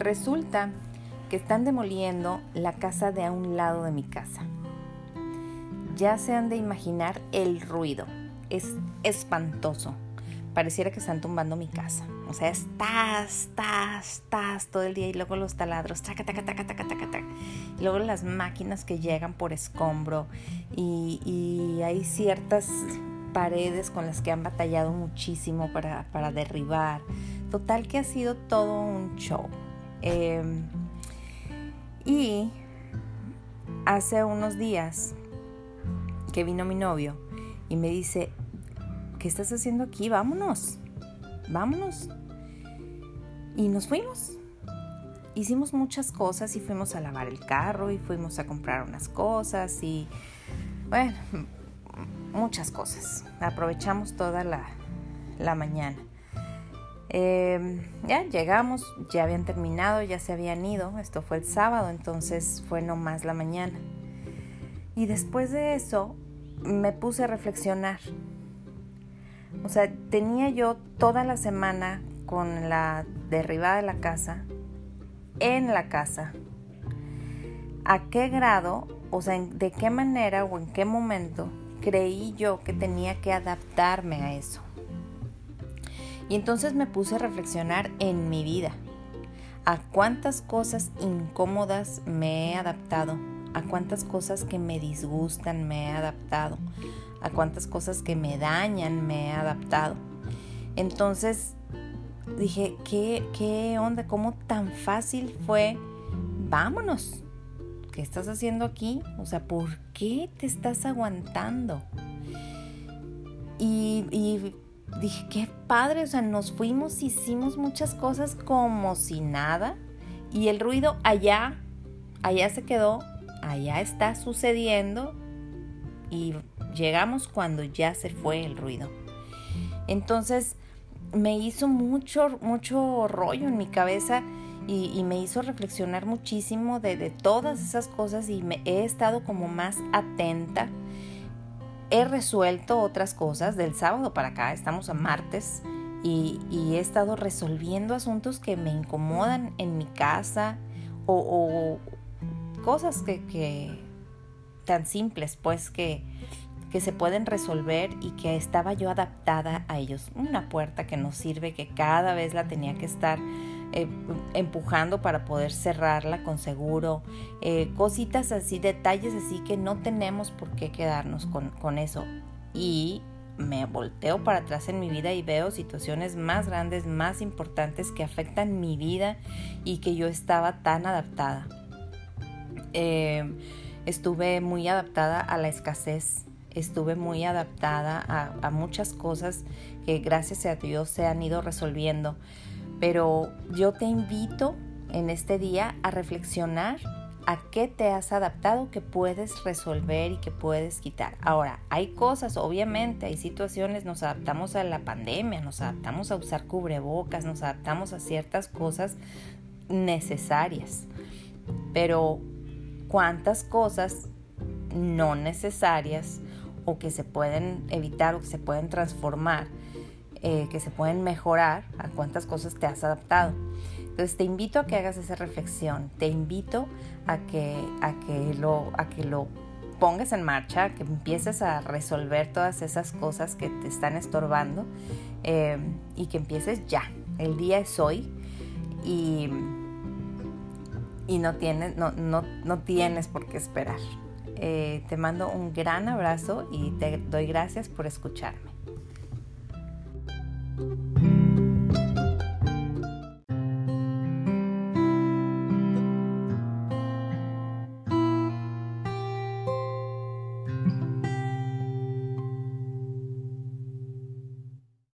resulta que están demoliendo la casa de a un lado de mi casa. Ya se han de imaginar el ruido. Es espantoso. Pareciera que están tumbando mi casa. O sea, estás, estás, estás todo el día y luego los taladros, taca, taca, taca, taca, taca, taca. Y luego las máquinas que llegan por escombro y, hay ciertas paredes con las que han batallado muchísimo para derribar. Total que ha sido todo un show. Em, y hace unos días que vino mi novio y me dice, ¿qué estás haciendo aquí? Vámonos, vámonos. Y nos fuimos. Hicimos muchas cosas y fuimos a lavar el carro y fuimos a comprar unas cosas y bueno, muchas cosas. Aprovechamos toda la, la mañana. Em, ya llegamos, ya habían terminado, ya se habían ido. Esto fue el sábado, entonces fue nomás la mañana. Y después de eso me puse a reflexionar. O sea, tenía yo toda la semana con la derribada de la casa, en la casa. ¿A qué grado, o sea, de qué manera o en qué momento creí yo que tenía que adaptarme a eso? Y entonces me puse a reflexionar en mi vida. A cuántas cosas incómodas me he adaptado. A cuántas cosas que me disgustan me he adaptado. A cuántas cosas que me dañan me he adaptado. Entonces dije, ¿qué, qué onda? ¿Cómo tan fácil fue? Vámonos. ¿Qué estás haciendo aquí? O sea, ¿por qué te estás aguantando? Y, y dije, qué padre, o sea, nos fuimos, hicimos muchas cosas como si nada. Y el ruido allá, allá se quedó, allá está sucediendo. Y llegamos cuando ya se fue el ruido. Entonces me hizo mucho, mucho rollo en mi cabeza y, me hizo reflexionar muchísimo de, de, todas esas cosas y me he estado como más atenta he resuelto otras cosas del sábado para acá, estamos a martes y, he estado resolviendo asuntos que me incomodan en mi casa o, cosas que, tan simples pues que, que se pueden resolver y que estaba yo adaptada a ellos. Una puerta que nos sirve, que cada vez la tenía que estar eh, empujando para poder cerrarla con seguro, eh, cositas así, detalles así que no tenemos por qué quedarnos con, con eso. Y me volteo para atrás en mi vida y veo situaciones más grandes, más importantes que afectan mi vida y que yo estaba tan adaptada. Eh, estuve muy adaptada a la escasez, estuve muy adaptada a, a, muchas cosas que gracias a Dios se han ido resolviendo. Pero yo te invito en este día a reflexionar a qué te has adaptado que puedes resolver y que puedes quitar. Ahora, hay cosas, obviamente, hay situaciones, nos adaptamos a la pandemia, nos adaptamos a usar cubrebocas, nos adaptamos a ciertas cosas necesarias. Pero, ¿cuántas cosas no necesarias o que se pueden evitar o que se pueden transformar? Eh, que se pueden mejorar, a cuántas cosas te has adaptado. Entonces te invito a que hagas esa reflexión, te invito a que, a que, lo, a que lo pongas en marcha, que empieces a resolver todas esas cosas que te están estorbando eh, y que empieces ya. El día es hoy y, y no, tienes, no, no, no tienes por qué esperar. Eh, te mando un gran abrazo y te doy gracias por escucharme. you